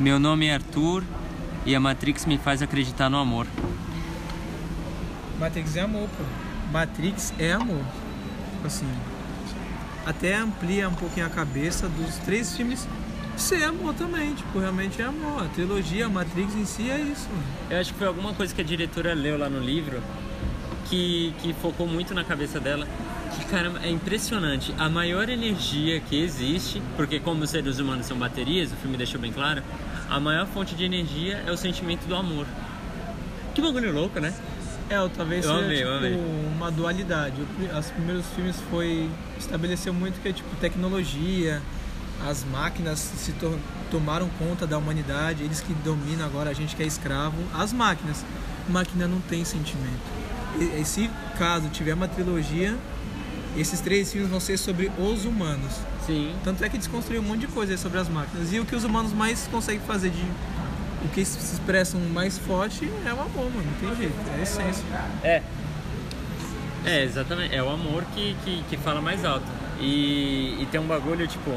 Meu nome é Arthur e a Matrix me faz acreditar no amor. Matrix é amor, pô. Matrix é amor. Tipo Assim, até amplia um pouquinho a cabeça dos três filmes ser amor também. Tipo, realmente é amor. A trilogia, a Matrix em si é isso. Eu acho que foi alguma coisa que a diretora leu lá no livro que, que focou muito na cabeça dela. Que, caramba, é impressionante. A maior energia que existe, porque como os seres humanos são baterias, o filme deixou bem claro, a maior fonte de energia é o sentimento do amor. Que bagulho louco, né? É, ou talvez Eu seja amei, tipo, amei. uma dualidade. Os primeiros filmes foi estabeleceu muito que é tipo tecnologia, as máquinas se tor- tomaram conta da humanidade, eles que dominam agora, a gente que é escravo, as máquinas. Máquina não tem sentimento. E, e se caso tiver uma trilogia, esses três filmes vão ser sobre os humanos. Sim. Tanto é que desconstruiu um monte de coisa sobre as máquinas. E o que os humanos mais conseguem fazer de. O que se expressam mais forte é o amor, mano. Não tem jeito. É a essência. É. É, exatamente. É o amor que, que, que fala mais alto. E, e tem um bagulho, tipo.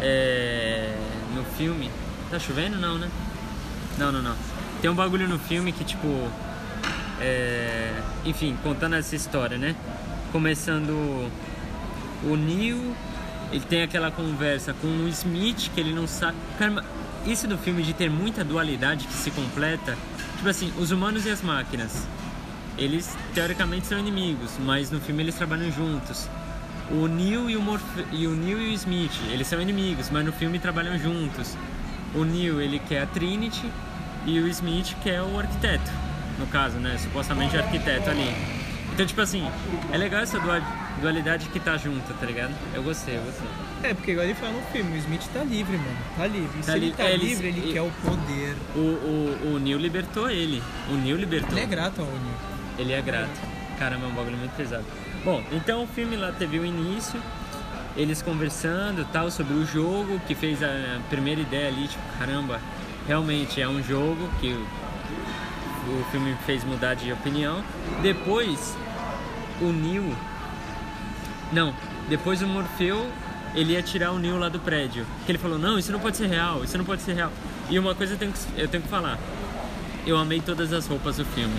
É, no filme. Tá chovendo? Não, né? Não, não, não. Tem um bagulho no filme que, tipo. é, enfim, contando essa história, né? Começando. O Neil. Ele tem aquela conversa com o Smith que ele não sabe. Caramba, isso do filme de ter muita dualidade que se completa. Tipo assim, os humanos e as máquinas eles teoricamente são inimigos, mas no filme eles trabalham juntos. O Neo e o, Morphe e o Neo e o Smith, eles são inimigos, mas no filme trabalham juntos. O Neo ele quer a Trinity e o Smith quer o arquiteto, no caso, né? Supostamente o arquiteto ali. Então, tipo assim, é legal essa dua- dualidade que tá junta, tá ligado? Eu gostei, eu gostei. É, porque igual ele fala no filme, o Smith tá livre, mano. Tá livre. E Tá se ele li- tá é, ele- livre, ele, ele- quer o poder. O, o, o Neo libertou ele. O Neo libertou. Ele é grato ao Neil. Ele é grato. Caramba, é um bagulho muito pesado. Bom, então o filme lá teve o início, eles conversando tal sobre o jogo, que fez a primeira ideia ali, tipo, caramba, realmente é um jogo que o, o filme me fez mudar de opinião. Depois, o Neo. Não, depois o Morfeu ele ia tirar o Neo lá do prédio. Que ele falou, não, isso não pode ser real, isso não pode ser real. E uma coisa eu tenho que, eu tenho que falar. Eu amei todas as roupas do filme.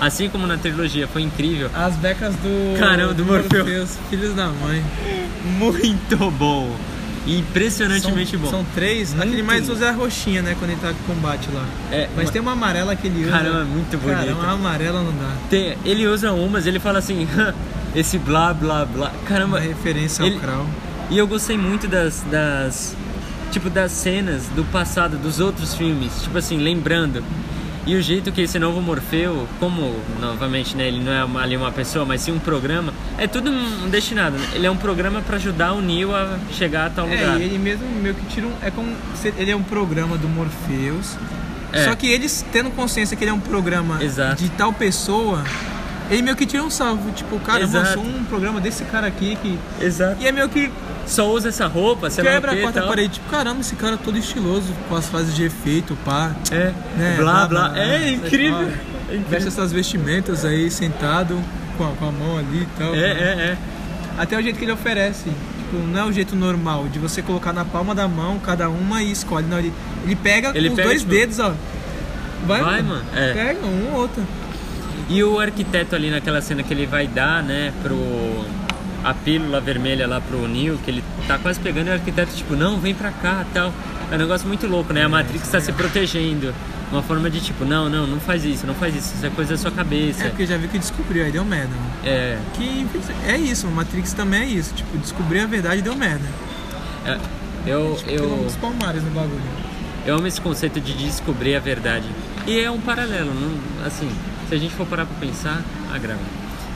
Assim como na trilogia foi incrível. As becas do. Caramba, do Morfeu. filhos da mãe. Muito bom. Impressionantemente são, bom. São três. Muito Aquele mais usa é a roxinha, né? Quando ele tá com combate lá. É, Mas uma- tem uma amarela que ele usa. Caramba, muito bonita. Caramba, a amarela não dá. Tem- ele usa umas, ele fala assim, esse blá blá blá. Caramba, Uma referência ao ele- Crow. E eu gostei muito das, das. Tipo, das cenas do passado, dos outros filmes. Tipo assim, lembrando. E o jeito que esse novo Morfeu, como, novamente, né, ele não é uma- ali uma pessoa, mas sim um programa, é tudo um destinado. Né? Ele é um programa pra ajudar o Neo a chegar a tal É, lugar. e ele mesmo meio que tira um. É como. se Ele é um programa do Morpheus. É. Só que eles tendo consciência que ele é um programa Exato. de tal pessoa, ele meio que tira um salvo. Tipo, cara, eu sou um programa desse cara aqui que. Exato. E é meio que Só usa essa roupa, o quebra a quarta parede. Tipo, caramba, esse cara é todo estiloso, com as fases de efeito, pá. É, né, blá blá. É incrível. ó, É Veste incrível. essas vestimentas aí, sentado, com a, com a mão ali e tal. É, é, é. Até o jeito que ele oferece. Tipo, não é o jeito normal de você colocar na palma da mão cada uma e escolhe. Não, ele, ele pega Ele com os pega, dois tipo, dedos, ó. Vai, vai, mano. mano, é. Pega um ou outro. E o arquiteto ali naquela cena que ele vai dar, né, pro. A pílula vermelha lá pro Neo, que ele tá quase pegando e o arquiteto, tipo, não, vem pra cá tal. É um negócio muito louco, né? A Matrix tá se protegendo. Uma forma de tipo, não, não, não faz isso, não faz isso, isso é coisa da sua cabeça. É, porque já viu que descobriu, aí deu merda. Mano. É, Que é isso, o Matrix também é isso. Tipo, descobrir a verdade deu merda. é, eu, Tipo, pelo eu, palmares no bagulho. eu amo esse conceito de descobrir a verdade. E é um paralelo, não, assim, se a gente for parar pra pensar, ah, grava.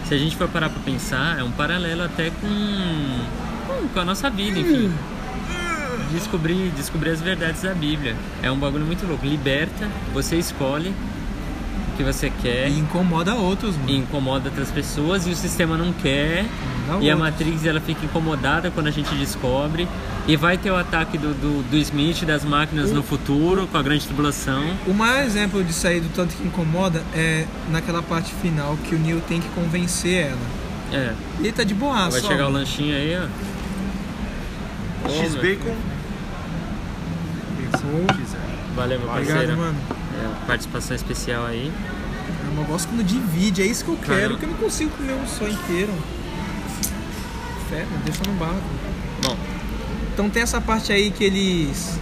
Se a gente for parar pra pensar, é um paralelo até com, com, com a nossa vida, enfim. Descobrir, descobrir as verdades da Bíblia. É um bagulho muito louco. Liberta, você escolhe que você quer E incomoda outros, mano. e incomoda outras pessoas e o sistema não quer. Incomoda E a outros. Matrix ela fica incomodada quando a gente descobre. E vai ter o ataque do, do, do Smith das máquinas O- no futuro, com a grande tribulação. O maior exemplo disso aí, do tanto que incomoda, é naquela parte final que o Neo tem que convencer ela. É. E tá de boa, vai só. chegar o lanchinho aí, ó. X-Bacon. Valeu, meu Obrigado, parceiro. mano. É, participação especial aí. Eu gosto quando divide, é isso que eu quero, Caramba. que eu não consigo comer um só inteiro. Fé, deixa no barco. Bom, Então tem essa parte aí que eles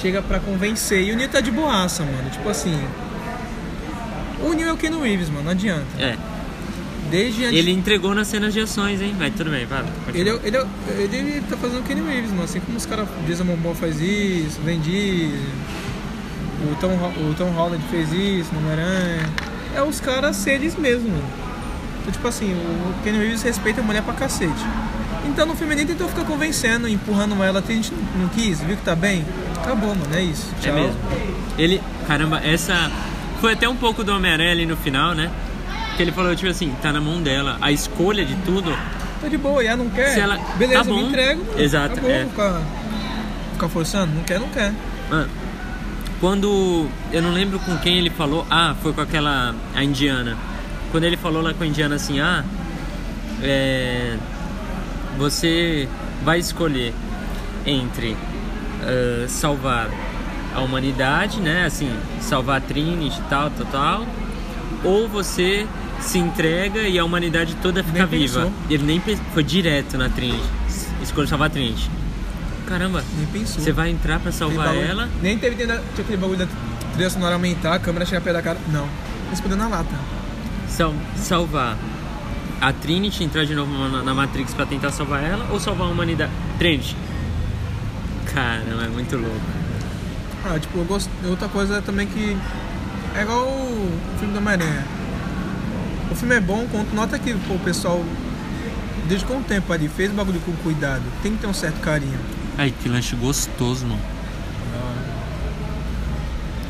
chega pra convencer. E o Neo tá de boaça, mano. Tipo assim. O Neo é o Keanu Reeves, mano, não adianta. é. Desde antes. Ele entregou nas cenas de ações, hein? Mas tudo bem, vai. Ele, é- ele, é- ele tá fazendo o Kenny Reeves, mano. Assim como os caras. Jason Momoa faz isso, Diesel, o Tom, o Tom Holland fez isso, no Homem-Aranha. É os caras ser eles mesmos, mano. Então, tipo assim, o Kenny Reeves respeita a mulher pra cacete. Então no filme nem tentou ficar convencendo, empurrando ela, a gente não, quis, viu que tá bem? Acabou, mano, é isso. É Tchau. mesmo. Ele, caramba, essa. Foi até um pouco do Homem-Aranha ali no final, né? Que ele falou, tipo assim, tá na mão dela. A escolha de tudo. Tá de boa, e ela não quer. Se ela- Beleza, tá eu me bom. entrego. mano. Exato, Acabou, é. ficar, ficar forçando. Não quer, não quer. Mano, quando. Eu não lembro com quem ele falou. Ah, foi com aquela. A indiana. Quando ele falou lá com a indiana assim, ah. É, você vai escolher entre ah, salvar a humanidade, né? Assim, salvar a Trinity e tal, tal, tal. Ou você se entrega e a humanidade toda fica Nem viva. pensou. Ele nem foi direto na Trinity. Escolheu salvar a Trinity. Caramba, Nem pensou. você vai entrar pra salvar bagulho- ela? Nem teve tinha aquele bagulho da trilha sonora aumentar, a câmera chegar perto da cara. Não. Respondeu na lata. sal- salvar a Trinity, entrar de novo na, na Matrix pra tentar salvar ela ou salvar a humanidade? Trinity. Caramba, é muito louco. Ah, tipo, eu gosto. Outra coisa também que. É igual o filme do Homem-Aranha. O filme é bom, quando nota que pô, o pessoal dedicou um tempo ali, fez o bagulho com cuidado. Tem que ter um certo carinho. Ai, que lanche gostoso, mano.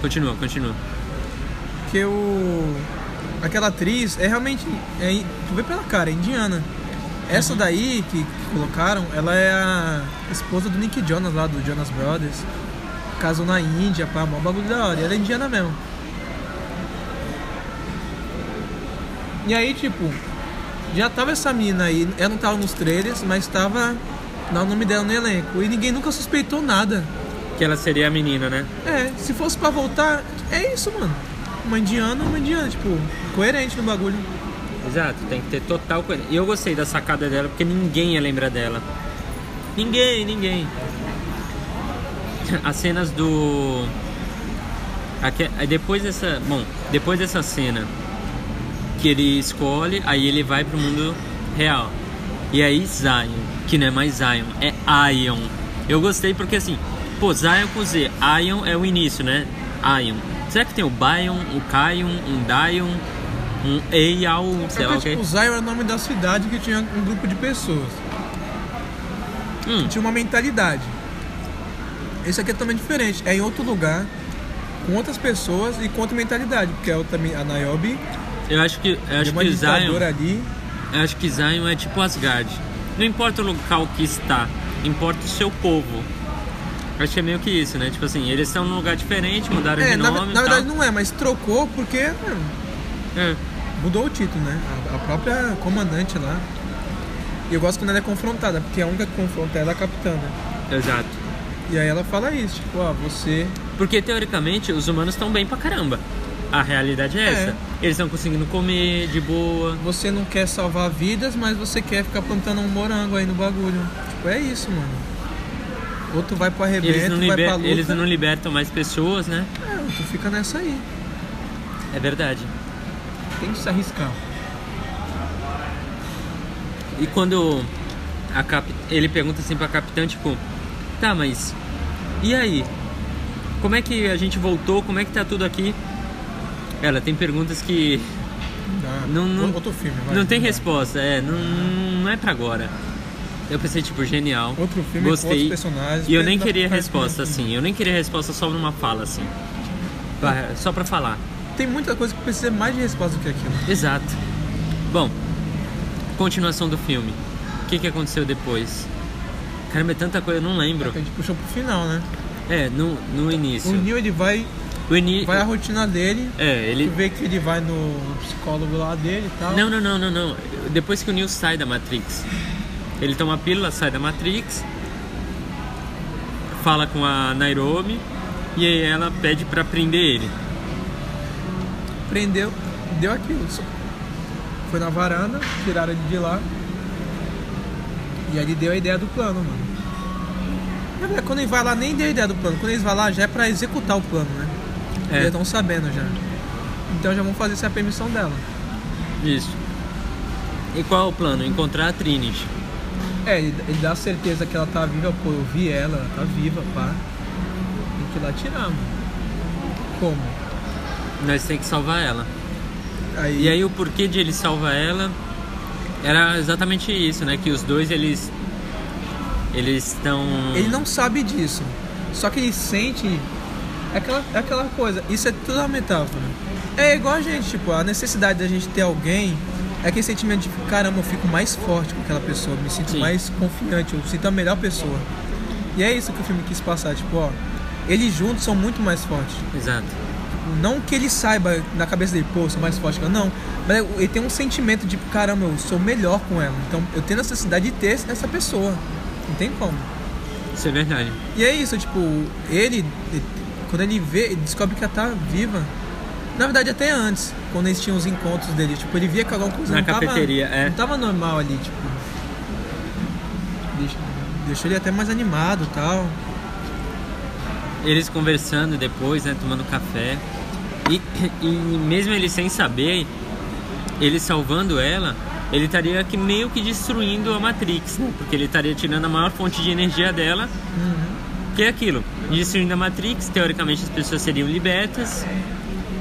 Continua, continua. Porque o. Aquela atriz é realmente. É, tu vê pela cara, é indiana. Essa daí que, que colocaram, ela é a esposa do Nick Jonas lá, do Jonas Brothers. Casou na Índia, pá, mó bagulho da hora. E ela é indiana mesmo. E aí, tipo, já tava essa mina aí, ela não tava nos trailers, mas tava lá o nome dela no elenco. E ninguém nunca suspeitou nada. Que ela seria a menina, né? É, se fosse pra voltar, é isso, mano. Uma indiana, uma indiana, tipo, coerente no bagulho. Exato, tem que ter total coisa. E eu gostei da sacada dela porque ninguém ia lembrar dela. Ninguém, ninguém. As cenas do. Aí Depois dessa. Bom, depois dessa cena que ele escolhe, aí ele vai pro mundo real. E aí Zion, que não é mais Zion, é Ion. Eu gostei porque assim, pô, Zion com Z, Ion é o início, né? Ion. Será que tem o Bion, o Kion, um Dion, um Eyal, sei lá É o que, tipo, Zion era o nome da cidade que tinha um grupo de pessoas. Hum, Tinha uma mentalidade. Esse aqui é totalmente diferente. É em outro lugar, com outras pessoas e com outra mentalidade. Porque a, outra, a Niobe eu acho que eu é acho que Zion, ali. eu acho que Zion é tipo Asgard. Não importa o local que está, importa o seu povo. Eu acho que é meio que isso, né? Tipo assim, eles estão num lugar diferente, mudaram É, de na, nome na e verdade tal. não é, mas trocou porque é, É. mudou o título, né? A, a própria comandante lá. E eu gosto quando ela é confrontada, porque a única que confronta ela é a capitã, né? Exato. E aí ela fala isso, tipo, ó, você. Porque teoricamente os humanos estão bem pra caramba. A realidade é, É. essa. Eles estão conseguindo comer de boa. Você não quer salvar vidas, mas você quer ficar plantando um morango aí no bagulho. Tipo, é isso, mano. Ou tu vai pro Eles arrebento, não, vai liber- pra luta. eles não libertam mais pessoas, né? É, tu fica nessa aí. É verdade. Tem que se arriscar. E quando a cap... ele pergunta assim pra capitã, tipo, tá, mas e aí? Como é que a gente voltou? Como é que tá tudo aqui? Ela tem perguntas que Dá. Não- não- Outro filme, não tem resposta, é, não, não é pra agora. Eu pensei, tipo, genial. Outro filme Gostei. personagens. E eu nem queria resposta assim, eu nem queria resposta só numa fala assim. Pra- Só pra falar. tem muita coisa que precisa mais de resposta do que aquilo. Exato. Bom, continuação do filme. O que, que aconteceu depois? Caramba, é tanta coisa, eu não lembro. A gente puxou pro final, né? É, no, no início. O Neo ele vai, O ini... vai a rotina dele, É, tu ele. vê que ele vai no psicólogo lá dele e tal. Não, não, não, não, não. Depois que o Neo sai da Matrix. Ele toma a pílula, sai da Matrix. Fala com a Nairobi. E aí ela pede pra prender ele. prendeu, deu aquilo. Foi na varanda, tiraram ele de lá. E aí ele deu a ideia do plano, mano. Na verdade, quando ele vai lá, nem deu a ideia do plano. Quando eles vão lá, já é pra executar o plano, né? É. Eles estão sabendo já. Então já vão fazer essa permissão dela. Isso. E qual é o plano? Encontrar a Trinity. É, ele, ele dá certeza que ela tá viva, pô, eu vi ela, ela tá viva, pá. Tem que ir lá tirar, mano. Como? Nós temos que salvar ela. Aí, E aí o porquê de ele salvar ela era exatamente isso, né? Que os dois eles eles estão Ele não sabe disso. Só que ele sente aquela, é aquela coisa. Isso é tudo uma metáfora. É igual a gente, tipo, a necessidade da gente ter alguém é aquele sentimento de caramba, eu fico mais forte com aquela pessoa, me sinto Sim. mais confiante, eu sinto a melhor pessoa. E é isso que o filme quis passar, tipo, ó, eles juntos são muito mais fortes. Exato. Não que ele saiba na cabeça dele, pô, eu sou mais forte que ela, não. Mas ele tem um sentimento de, caramba, eu sou melhor com ela. Então eu tenho necessidade de ter essa pessoa. Não tem como. Isso é verdade. E é isso, tipo, ele- quando ele vê, ele descobre que ela tá viva. Na verdade, até antes, quando eles tinham os encontros dele, tipo, ele via que alguma coisa Na não tava, cafeteria, é. não tava normal ali, tipo. Deixa- Deixou ele até mais animado e tal. Eles conversando depois, né, tomando café. E, e mesmo ele sem saber, ele salvando ela, ele estaria que meio que destruindo a Matrix, né? Porque ele estaria tirando a maior fonte de energia dela, que é aquilo. Destruindo a Matrix, teoricamente as pessoas seriam libertas.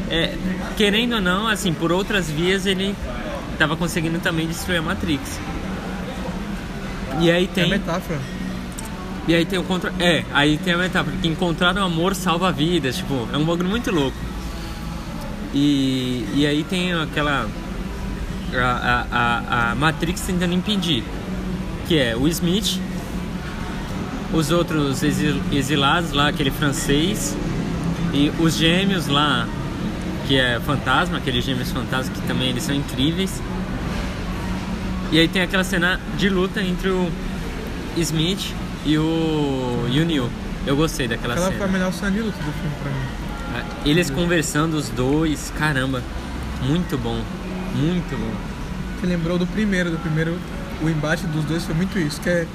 É, querendo ou não, assim, por outras vias ele estava conseguindo também destruir a Matrix. E aí É tem. metáfora. E aí tem o contra. É, aí tem a metáfora, que encontrar o amor salva vidas, tipo, é um bagulho muito louco. E, e aí tem aquela. A, a, a, a Matrix tentando impedir. Que é o Smith, os outros exil- exilados lá, aquele francês, e os gêmeos lá, que é fantasma, aqueles gêmeos fantasmas que também eles são incríveis. E aí tem aquela cena de luta entre o Smith e o, e o. Eu gostei daquela Aquela foi a cena. melhor cena de luta do filme pra mim. Eles conversando, os dois, caramba, muito bom, muito bom. que lembrou do primeiro, do primeiro, o embate dos dois foi muito isso, que é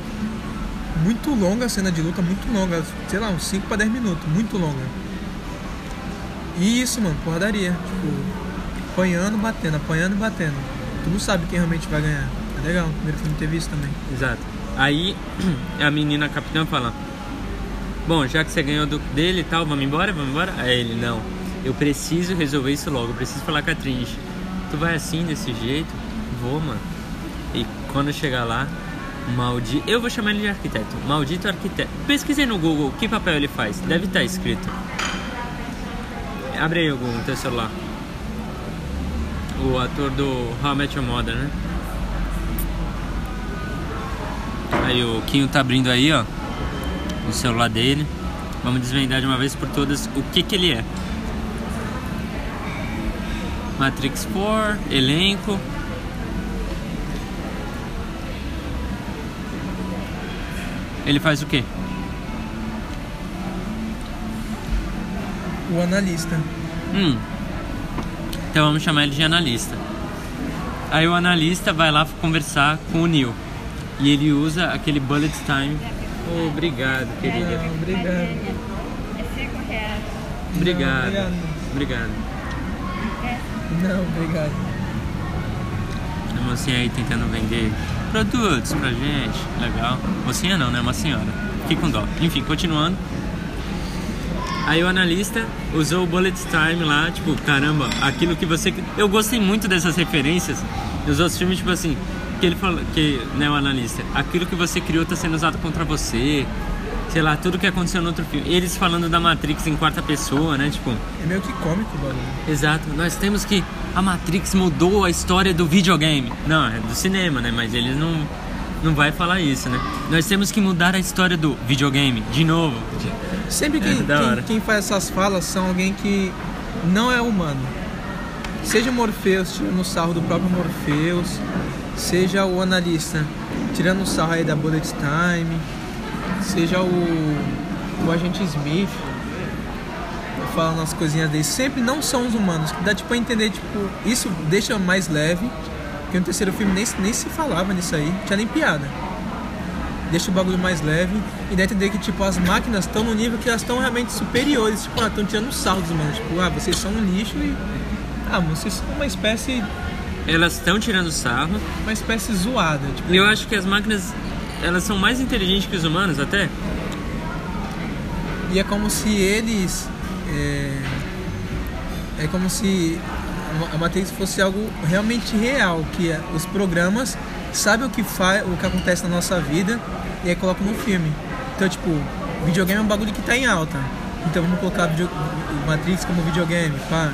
muito longa a cena de luta, muito longa, sei lá, uns 5 para 10 minutos, muito longa. E isso, mano, porradaria, tipo, apanhando, batendo, apanhando batendo. Tu não sabe quem realmente vai ganhar. É legal, primeiro filme teve isso também. Exato. Aí a menina capitã fala: Bom, já que você ganhou do, dele e tal, vamos embora? Vamos embora? Aí ele: Não, eu preciso resolver isso logo, eu preciso falar com a Trinity. Tu vai assim, desse jeito? Vou, mano. E quando chegar lá, maldito. Eu vou chamar ele de arquiteto. Maldito arquiteto. Pesquisei no Google que papel ele faz. Deve estar escrito. Abre aí o Google teu celular. O ator do How I Met Your Mother, né? Aí o Quinho tá abrindo aí, ó, o celular dele. Vamos desvendar de uma vez por todas o que que ele é. Matrix 4, elenco. Ele faz o quê? O analista. Hum. Então vamos chamar ele de analista. Aí o analista vai lá conversar com o Neil. E ele usa aquele bullet time. Oh, obrigado, querida. Não, obrigado. É. Obrigado. Não, Obrigado. Não, obrigado. A mocinha aí tentando vender produtos pra gente. Legal. Mocinha não, né? Uma senhora. Fique com dó. Enfim, continuando. Aí o analista usou o bullet time lá, tipo, caramba, aquilo que você. Eu gostei muito dessas referências nos outros filmes, tipo assim, que ele falou, que, né, o analista, aquilo que você criou tá sendo usado contra você. Sei lá, tudo que aconteceu no outro filme. Eles falando da Matrix em quarta pessoa, né? Tipo, É meio que cômico o bagulho. exato, nós temos que. A Matrix mudou a história do videogame. Não, é do cinema, né? Mas eles não. Não vai falar isso, né? Nós temos que mudar a história do videogame, de novo. Sempre É, quem, quem- faz essas falas são alguém que não é humano. Seja o Morpheus tirando o sarro do próprio Morpheus, seja o analista tirando o sarro aí da Bullet Time, seja o, o agente Smith falando as coisinhas dele. Sempre não são os humanos. Que dá tipo a entender, tipo, isso deixa mais leve. Porque no terceiro filme nem, nem se falava nisso aí, tinha nem piada deixa o bagulho mais leve e dá a entender que tipo as máquinas estão no nível que elas estão realmente superiores, tipo, ah, estão tirando sarro dos humanos, tipo, ah, vocês são um lixo e ah, vocês são uma espécie, Elas estão tirando sarro. uma espécie zoada, tipo, Eu acho que as máquinas. Elas são mais inteligentes que os humanos, até. e é como se eles é, é como se a Matrix fosse algo realmente real, que é, os programas sabem o que faz, o que acontece na nossa vida e aí colocam no filme. Então, tipo, videogame é um bagulho que tá em alta. Então vamos colocar video, Matrix como videogame, pá.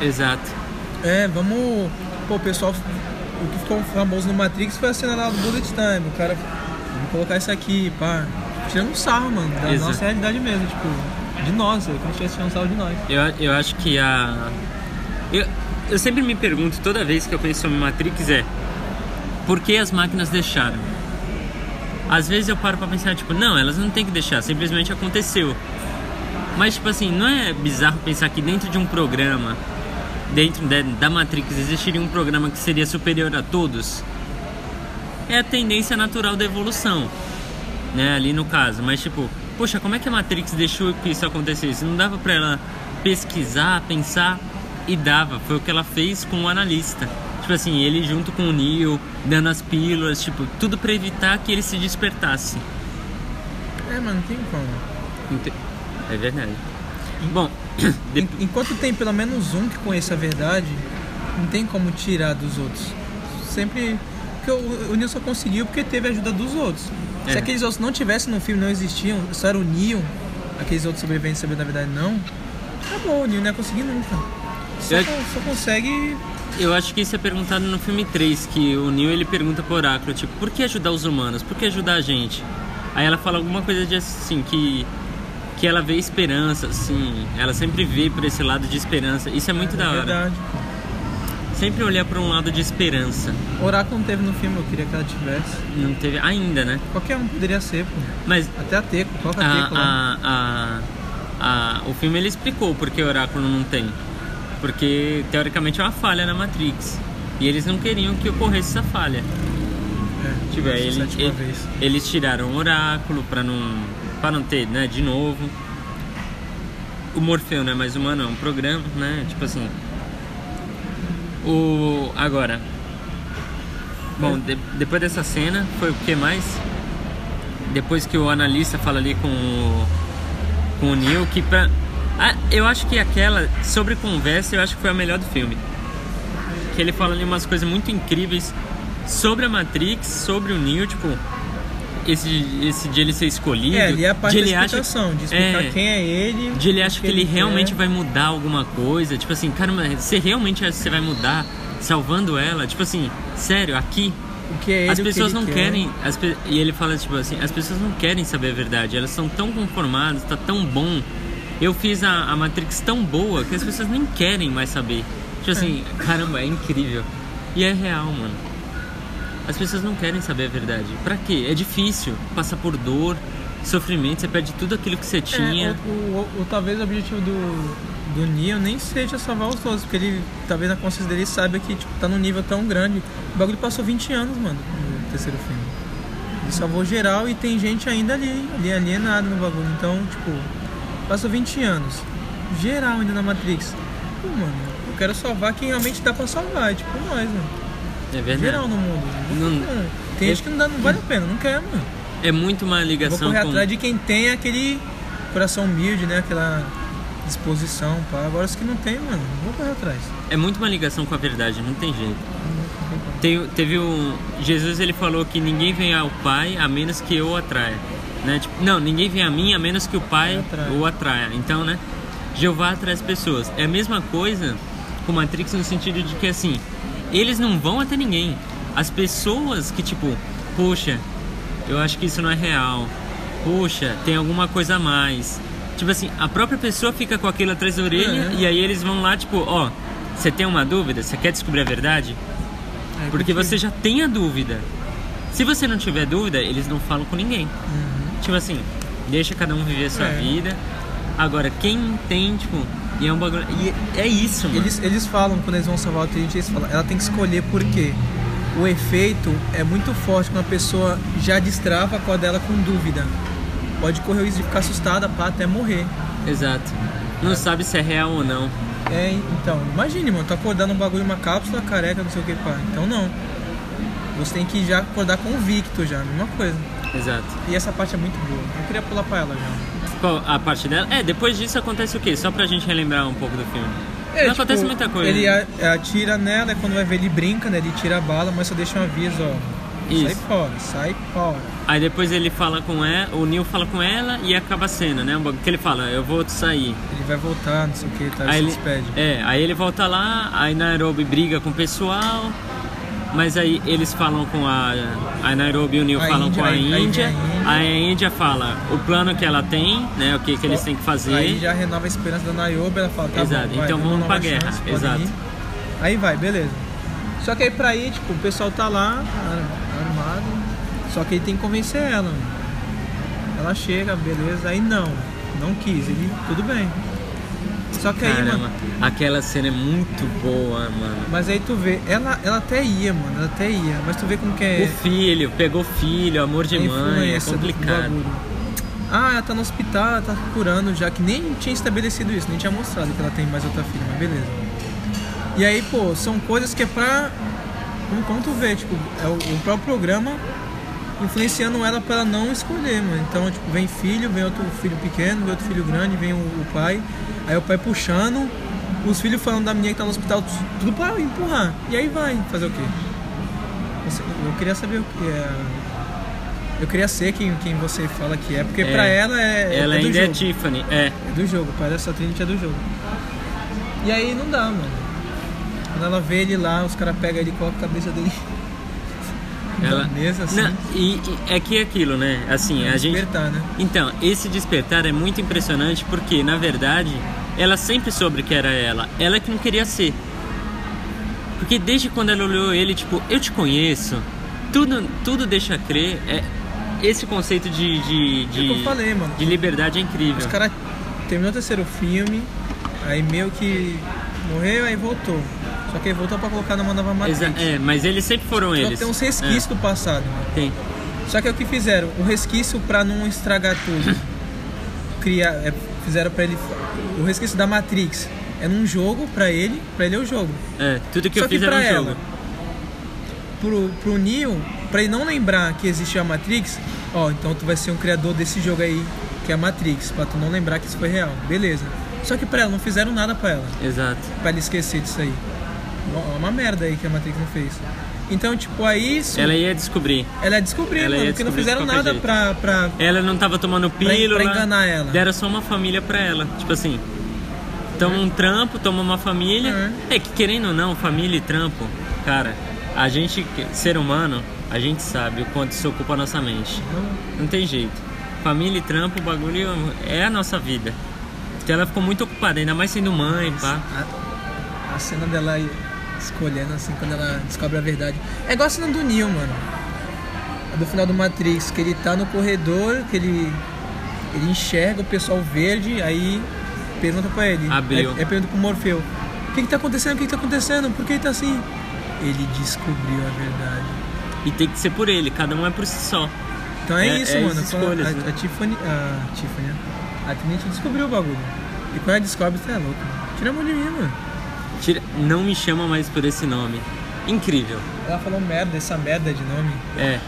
Exato. É, vamos. Pô, o pessoal. O que ficou famoso no Matrix foi a cena lá do Bullet Time. O cara. Colocar isso aqui, pá. Tirando um sarro, mano. Da Exato. nossa realidade mesmo, tipo. De nós, eu a gente estivesse tirando sarro de nós. Eu, eu acho que a. Eu, eu sempre me pergunto, toda vez que eu penso sobre Matrix, é. Por que as máquinas deixaram? Às vezes eu paro pra pensar, tipo, não, elas não têm que deixar, simplesmente aconteceu. Mas, tipo assim, não é bizarro pensar que dentro de um programa, dentro da, da Matrix, existiria um programa que seria superior a todos? É a tendência natural da evolução, né? Ali no caso. Mas, tipo, poxa, como é que a Matrix deixou que isso acontecesse? Não dava pra ela pesquisar, pensar e dava. Foi o que ela fez com o analista. Tipo assim, ele junto com o Neo, dando as pílulas, tipo, tudo pra evitar que ele se despertasse. É, mano, não tem como. É verdade. Bom, de- Enquanto tem pelo menos um que conheça a verdade, não tem como tirar dos outros. Sempre. Porque o, o só conseguiu porque teve a ajuda dos outros. Se É. aqueles outros não tivessem no filme, não existiam, só era o Neo, aqueles outros sobreviventes sabiam na verdade não, acabou, o Neo não ia conseguir nunca. Só, Eu- só consegue. eu acho que isso é perguntado no filme 3, que o Neo ele pergunta pro Oráculo, tipo, por que ajudar os humanos? Por que ajudar a gente? Aí ela fala alguma coisa de assim, que que ela vê esperança, assim, ela sempre vê por esse lado de esperança. Isso é muito da hora. verdade. Sempre olhar para um lado de esperança. Oráculo não teve no filme, eu queria que ela tivesse. Não teve ainda, né? Qualquer um poderia ser, pô. Mas Até a Teco, coloca a Teco lá. a, a, a, a, o filme ele explicou porque o Oráculo não tem. Porque teoricamente é uma falha na Matrix. E eles não queriam que ocorresse essa falha. É, Tipo, ele- ele- vez. Eles tiraram o Oráculo pra não, pra não ter, né, de novo. O Morfeu não é mais humano, é um programa, né? Tipo assim. O. Agora. Bom, de- depois dessa cena, foi o que mais? Depois que o analista fala ali com o. Com o Neil, que pra. Ah, eu acho que aquela, sobre conversa, eu acho que foi a melhor do filme. Que ele fala ali umas coisas muito incríveis sobre a Matrix, sobre o Neo, tipo, esse, esse de ele ser escolhido. É, ali é a parte de da ele acha, de explicar é, quem é ele. de ele acha que ele quer. realmente vai mudar alguma coisa. Tipo assim, cara, você realmente acha que você vai mudar salvando ela? Tipo assim, sério, aqui O que é ele, as que pessoas ele não quer. querem. as e ele fala tipo assim, as pessoas não querem saber a verdade, elas são tão conformadas, tá tão bom. Eu fiz a, a Matrix tão boa que as pessoas nem querem mais saber. Tipo assim, caramba, é incrível. E é real, mano. As pessoas não querem saber a verdade. Pra quê? É difícil. Passar por dor, sofrimento, você perde tudo aquilo que você tinha. É, o, o- o- talvez o objetivo do, do Neo nem seja salvar os outros, porque ele, talvez na consciência dele, saiba que tipo, tá num nível tão grande. O bagulho passou 20 anos, mano, no terceiro filme. Ele salvou geral e tem gente ainda ali, ali alienada no bagulho. Então, tipo, passou 20 anos. Geral ainda na Matrix. Pô, mano, eu quero salvar quem realmente dá pra salvar, é tipo nós, mano. É verdade. Geral no mundo. Não- Não- tem gente que não, dá, não vale a pena, não quer, mano. É muito uma Eu vou ligação correr com. atrás de quem tem aquele coração humilde, né? Aquela disposição, pá. Agora os que não tem, mano, não vou correr atrás. É muito uma ligação com a verdade, não tem jeito. Tem- teve um. Jesus ele falou que ninguém vem ao Pai a menos que eu o atraia. né? Tipo, não, ninguém vem a mim a menos que o Pai Atrai. o atraia. Então, né? Jeová atrai as pessoas. É a mesma coisa com Matrix no sentido de que assim, eles não vão até ninguém. As pessoas que tipo, poxa, eu acho que isso não é real. Poxa, tem alguma coisa a mais. Tipo assim, a própria pessoa fica com aquilo atrás da orelha É. e aí eles vão lá, tipo, ó, você tem uma dúvida? Você quer descobrir a verdade? Aí Porque você já tem a dúvida. Se você não tiver dúvida, eles não falam com ninguém. Uhum. Tipo assim, deixa cada um viver a sua É. vida. Agora, quem tem, tipo, e é um bagulho. E é isso, mano. Eles, eles falam, quando eles vão salvar o Trinity, eles falam, ela tem que escolher por quê. O efeito é muito forte quando a pessoa já destrava a dela com dúvida. Pode correr o risco de ficar assustada pá, até morrer. Exato. Não sabe se é real ou não. É, então, imagine, mano, tu acordar num bagulho, uma cápsula careca, não sei o que, pá. Então não. Você tem que já acordar convicto já, mesma coisa. Exato. E essa parte é muito boa. Eu queria pular pra ela já. Qual a parte dela? É, depois disso acontece o quê? Só pra gente relembrar um pouco do filme. É, não tipo, acontece muita coisa. Ele atira nela, e quando vai ver ele brinca, né? Ele tira a bala, mas só deixa um aviso, ó. Sai Isso. fora, sai fora. Aí depois ele fala com ela, o Neil fala com ela e acaba a cena, né? Que ele fala, eu vou sair. Ele vai voltar, não sei o que, tá? Aí Ele ele, se despede. é, aí ele volta lá, aí Nairobi briga com o pessoal, mas aí eles falam com a, a Nairobi e o Neil A falam Índia, com a a Índia. aí a Índia fala o plano que ela tem, né, o que, que eles têm que fazer. Aí já renova a esperança da Nayobi, ela fala, tá Exato, bom, vai, então vamos pra guerra, chance, exato. ir. Aí vai, beleza. Só que aí pra ir, tipo, o pessoal tá lá, ar- armado, só que ele tem que convencer ela. Ela chega, beleza, aí não, não quis, ele, tudo bem. Só que aí, Caramba, mano, aquela cena é muito boa, mano. mas aí tu vê, ela, ela até ia, mano, ela até ia, mas tu vê como que é... O filho, pegou filho, amor de mãe, é complicado. Ah, ela tá no hospital, ela tá curando já, que nem tinha estabelecido isso, nem tinha mostrado que ela tem mais outra filha, mas beleza. E aí, pô, são coisas que é pra. Como tu vê, tipo, é o, o próprio programa influenciando ela pra ela não escolher, mano. Então, tipo, vem filho, vem outro filho pequeno, vem outro filho grande, vem o, o pai, aí o pai puxando, os filhos falando da menina que tá no hospital, tudo pra empurrar. E aí vai fazer o quê? Eu queria saber o que é. Eu queria ser quem, quem você fala que é, porque É, pra ela é. Ela é do ainda jogo. é Tiffany, é. É do jogo, parece a Trinity é do jogo. E aí não dá, mano. Quando ela vê ele lá, os caras pegam ele e colocam a cabeça dele Ela... na mesa, assim. Não, e, e é que é aquilo, né? Assim, a gente. despertar, né? Então, esse despertar é muito impressionante porque, na verdade, ela sempre soube que era ela. Ela que não queria ser. Porque desde quando ela olhou ele, tipo, eu te conheço, tudo, tudo deixa crer. É, esse conceito de, de, de, É falei, mano. de liberdade é incrível. Os caras terminou o terceiro filme, aí meio que morreu, aí voltou. Só que aí voltou pra colocar numa nova Matrix. Exa- é, mas eles sempre foram Só eles. tem uns resquícios do passado, mano. É, tem. Só que é o que fizeram? O resquício pra não estragar tudo. Criar, é, fizeram pra ele. O resquício da Matrix é num jogo pra ele, pra ele é o jogo. É, tudo que Só eu fiz que era pra um ela, jogo. pro, pro Neo, pra ele não lembrar que existe a Matrix, ó, então tu vai ser um criador desse jogo aí, que é a Matrix, pra tu não lembrar que isso foi real. Beleza. Só que pra ela, não fizeram nada pra ela, Exato. pra ela esquecer disso aí. Uma- merda aí que a Matrix não fez. Então, tipo, aí isso. Ela ia descobrir. ela descobriu, ela ia mano, porque não descobrir fizeram nada jeito. pra, pra, Ela não tava tomando pílula. pra enganar ela. Deram só uma família pra ela. Tipo assim, toma um trampo, toma uma família. É que querendo ou não, família e trampo, cara, a gente, ser humano, a gente sabe o quanto isso ocupa a nossa mente. Não tem jeito. Família e trampo, o bagulho é a nossa vida. Então ela ficou muito ocupada, ainda mais sendo mãe, pá. A, a cena dela aí escolhendo assim quando ela descobre a verdade. É igual a cena do Neo, mano. A do final do Matrix, que ele tá no corredor, que ele. Ele enxerga o pessoal verde, aí pergunta pra ele. Abriu. Aí, aí pergunta pro Morfeu. O que que tá acontecendo? O que que tá acontecendo? Por que ele tá assim? Ele descobriu a verdade. E tem que ser por ele, cada um é por si só. Então é, É- isso, é mano. Fala- escolhas, a, né? a Tiffany. A Tiffany, né? A Trinity descobriu o bagulho. E quando ela descobre, você é louco. mano. Tira a mão de mim, mano. Tira- não me chama mais por esse nome. Incrível. Ela falou merda, essa merda de nome. É.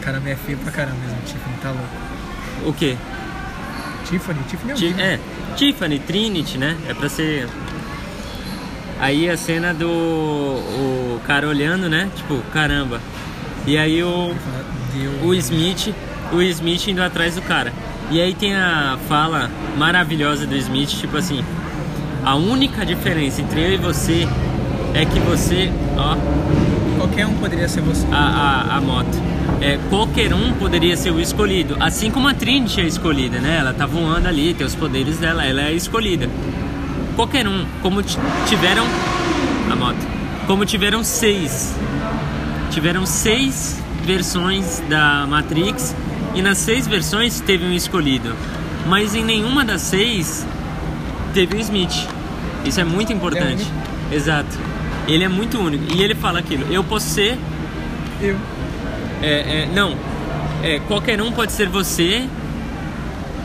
Caramba, é feio pra caramba mesmo, Tiffany, tá louco. O quê? Tiffany, Tiffany é Ti- é, Tiffany, Trinity, né? É pra ser. Aí a cena do o cara olhando, né? Tipo, caramba. E aí o, o Smith o Smith indo atrás do cara. E aí tem a fala maravilhosa do Smith, tipo assim, a única diferença entre eu e você é que você, ó, Qualquer um poderia ser você. a, a, a moto. É, qualquer um poderia ser o escolhido, assim como a Trinity é escolhida, né? Ela tá voando ali, tem os poderes dela, ela é escolhida. Qualquer um, como tiveram a moto, como tiveram seis, tiveram seis versões da Matrix e nas seis versões teve um escolhido, mas em nenhuma das seis teve o Smith. Isso é muito importante. Exato. Ele é muito único e ele fala aquilo. Eu posso ser Eu. é, é, não, é, qualquer um pode ser você,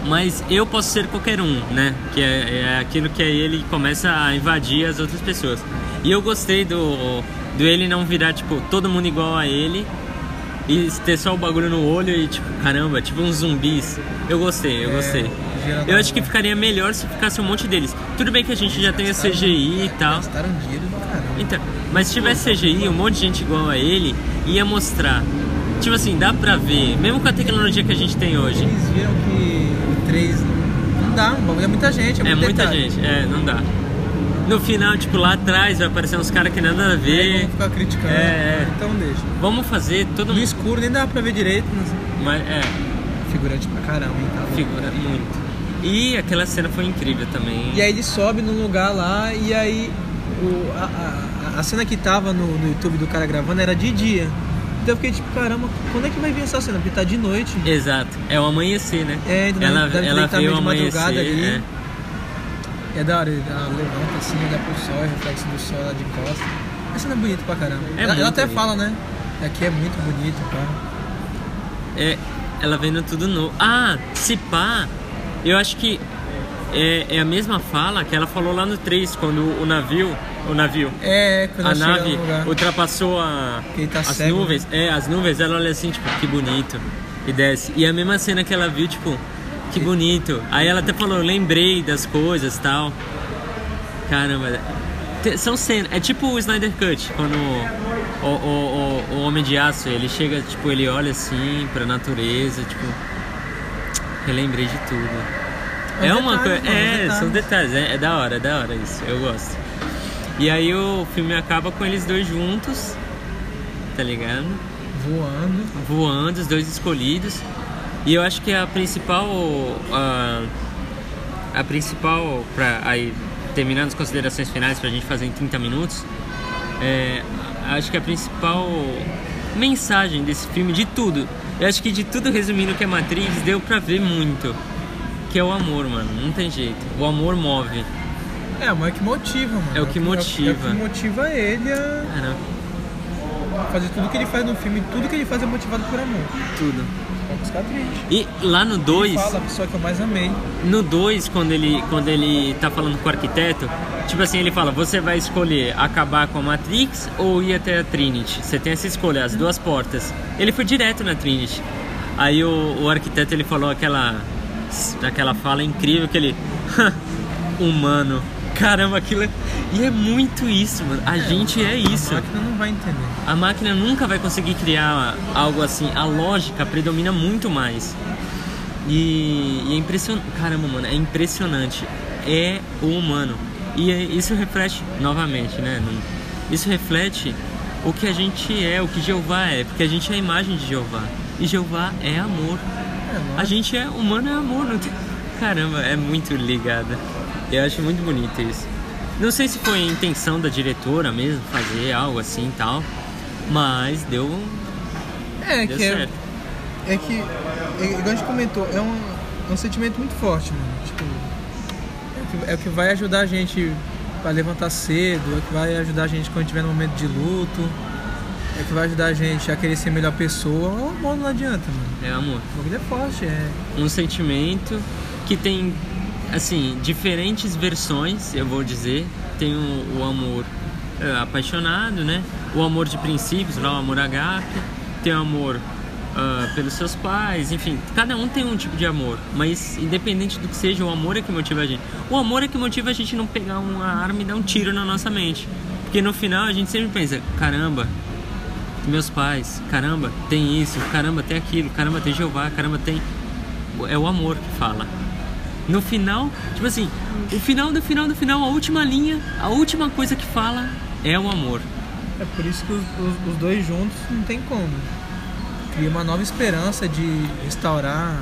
mas eu posso ser qualquer um, né? Que é, é aquilo que aí ele começa a invadir as outras pessoas. E eu gostei do, do ele não virar, tipo, todo mundo igual a ele e ter só o bagulho no olho e, tipo, caramba, tipo uns zumbis. Eu gostei, eu É, gostei. Eu acho que ficaria melhor se ficasse um monte deles. Tudo bem que a gente já tem a CGI e tal. Gastaram dinheiro do caramba. Então, mas se tivesse CGI, um monte de gente igual a ele ia mostrar. Tipo assim, dá pra ver, mesmo com a tecnologia que a gente tem hoje. Eles viram que o 3 não, dá, é muita gente, é, É muita detalhe. gente, é, não dá. No final, tipo, lá atrás vai aparecer uns caras que nada a ver. vamos ficar criticando. É, é. Então deixa. Vamos fazer todo No escuro nem dá pra ver direito, mas é, figurante pra caramba, hein, tá figura muito. E aquela cena foi incrível também. E aí ele sobe num lugar lá e aí o, a, a, a cena que tava no, no YouTube do cara gravando era de dia. Então eu fiquei tipo, caramba, quando é que vai vir essa cena? Porque tá de noite. Exato, é o amanhecer, né? É, então ela deve ela veio de madrugada amanhecer. ali. É. É da hora, ela levanta assim, olha pro sol, é reflexo do sol lá de costa. Essa cena é bonita pra caramba. É ela, ela até bonito. fala, né? Aqui é muito bonito, pá. É, ela vendo tudo novo. Ah, se pá, eu acho que é, é a mesma fala que ela falou lá no 3, quando o navio, o navio, É, quando a nave ultrapassou a, tá as cego, nuvens. É, as nuvens, ela olha assim, tipo, que bonito. E desce. E a mesma cena que ela viu, tipo, que bonito. Aí ela até falou, lembrei das coisas e tal. Caramba. São cenas. É tipo o Snyder Cut, quando o, o, o, o Homem de Aço, ele chega, tipo, ele olha assim pra natureza, tipo. Relembrei de tudo. É É um uma coisa. mano, É, detalhes. são detalhes. É, é da hora, é da hora isso. Eu gosto. E aí o filme acaba com eles dois juntos, tá ligado? Voando. Voando, os dois escolhidos. E eu acho que a principal. A, a principal. Pra, aí, terminando as considerações finais pra gente fazer em 30 minutos. É, acho que a principal mensagem desse filme, de tudo. Eu acho que de tudo resumindo o que é Matrix, deu pra ver muito. Que é o amor, mano. Não tem jeito. O amor move. É, mas é o que motiva, mano. É o que É o motiva. que motiva ele a Cara, fazer tudo que ele faz no filme. Tudo que ele faz é motivado por amor. tudo. Buscar triste. E lá no 2. Fala a pessoa que eu mais amei. No 2, quando ele, quando ele tá falando com o arquiteto, tipo assim, ele fala: você vai escolher acabar com a Matrix ou ir até a Trinity? Você tem essa escolha, as duas portas. Ele foi direto na Trinity. Aí o, o arquiteto ele falou aquela, aquela fala incrível que ele. humano. Caramba, aquilo é. E é muito isso, mano. A gente é isso. A máquina não vai entender. A máquina nunca vai conseguir criar algo assim. A lógica predomina muito mais. E, e é impressionante. Caramba, mano, é impressionante. É o humano. E é- isso reflete, novamente, né? Isso reflete o que a gente é, o que Jeová é. Porque a gente é a imagem de Jeová. E Jeová é amor. É, A gente é humano, é amor. Tem... Caramba, é muito ligada. Eu acho muito bonito isso. Não sei se foi a intenção da diretora mesmo fazer algo assim e tal, mas deu, É, deu que é, certo. é que, é, igual a gente comentou, é um, é um sentimento muito forte, mano. Tipo, é o, que, é o que vai ajudar a gente a levantar cedo, é o que vai ajudar a gente quando estiver no momento de luto, é o que vai ajudar a gente a querer ser melhor pessoa. O amor não adianta, mano. É amor. O bagulho é forte, é. Um sentimento que tem, assim, diferentes versões, eu vou dizer. Tem o, o amor é, apaixonado, né? O amor de princípios, lá o amor agape. Tem o amor ah, pelos seus pais, enfim. Cada um tem um tipo de amor. Mas independente do que seja, o amor é que motiva a gente. O amor é que motiva a gente não pegar uma arma e dar um tiro na nossa mente. Porque no final a gente sempre pensa, caramba, meus pais, caramba, tem isso, caramba, tem aquilo, caramba, tem Jeová, caramba, tem. É o amor que fala. No final, tipo assim, o final do final do final, a última linha, a última coisa que fala é o amor. É por isso que os, os, os dois juntos não tem como. Cria uma nova esperança de restaurar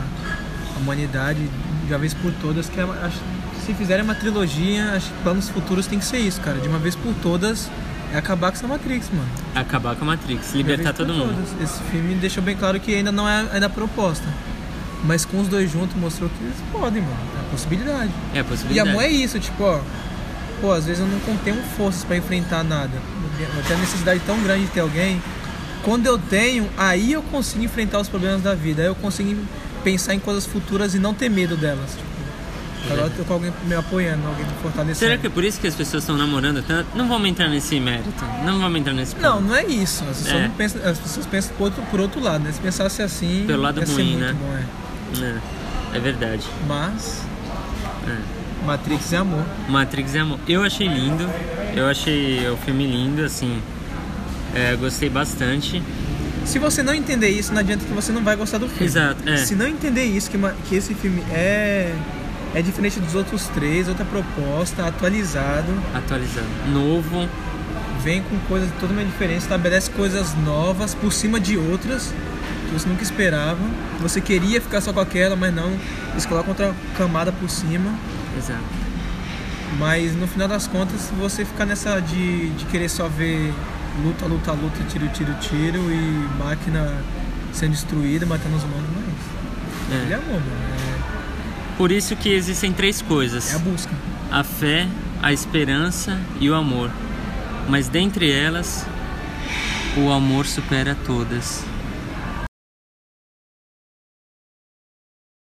a humanidade de uma vez por todas. Que é, acho- se fizerem uma trilogia, acho que planos futuros tem que ser isso, cara. De uma vez por todas é acabar com essa Matrix, mano. Acabar com a Matrix, libertar todo mundo. todas. Esse filme deixou bem claro que ainda não é ainda a proposta. Mas com os dois juntos mostrou que eles podem, mano. É a possibilidade. É a E possibilidade. amor é isso, tipo, ó. Pô, às vezes eu não tenho forças pra enfrentar nada. Eu tenho a necessidade tão grande de ter alguém. Quando eu tenho, aí eu consigo enfrentar os problemas da vida. Aí eu consigo pensar em coisas futuras e não ter medo delas. Tipo, agora eu tô com alguém me apoiando, alguém me fortalecendo. Será que é por isso que as pessoas estão namorando tanto? Não vamos entrar nesse mérito. Não vamos entrar nesse ponto. Não, não é isso. As pessoas, É. pensam, as pessoas pensam por outro, por outro lado, né? Se pensasse assim, Pelo lado ruim, muito né? bom, é. É, é verdade. Mas, É. Matrix é amor. Matrix é amor. Eu achei lindo. Eu achei o filme lindo, assim. É, gostei bastante. Se você não entender isso, não adianta que você não vai gostar do filme. Exato, é. Se não entender isso, que, que esse filme é, é diferente dos outros três, outra proposta, atualizado, Atualizando. Novo. vem com coisas totalmente diferentes, estabelece coisas novas por cima de outras você nunca esperava. Você queria ficar só com aquela, mas não, eles colocam outra camada por cima. Exato. Mas no final das contas, você ficar nessa de, de querer só ver luta, luta, luta, tiro, tiro, tiro e máquina sendo destruída, matando os humanos, não é isso. Ele é É. amor, mano. Por isso que existem três É, coisas: é a busca. a fé, a esperança e o amor. Mas dentre elas, o amor supera todas.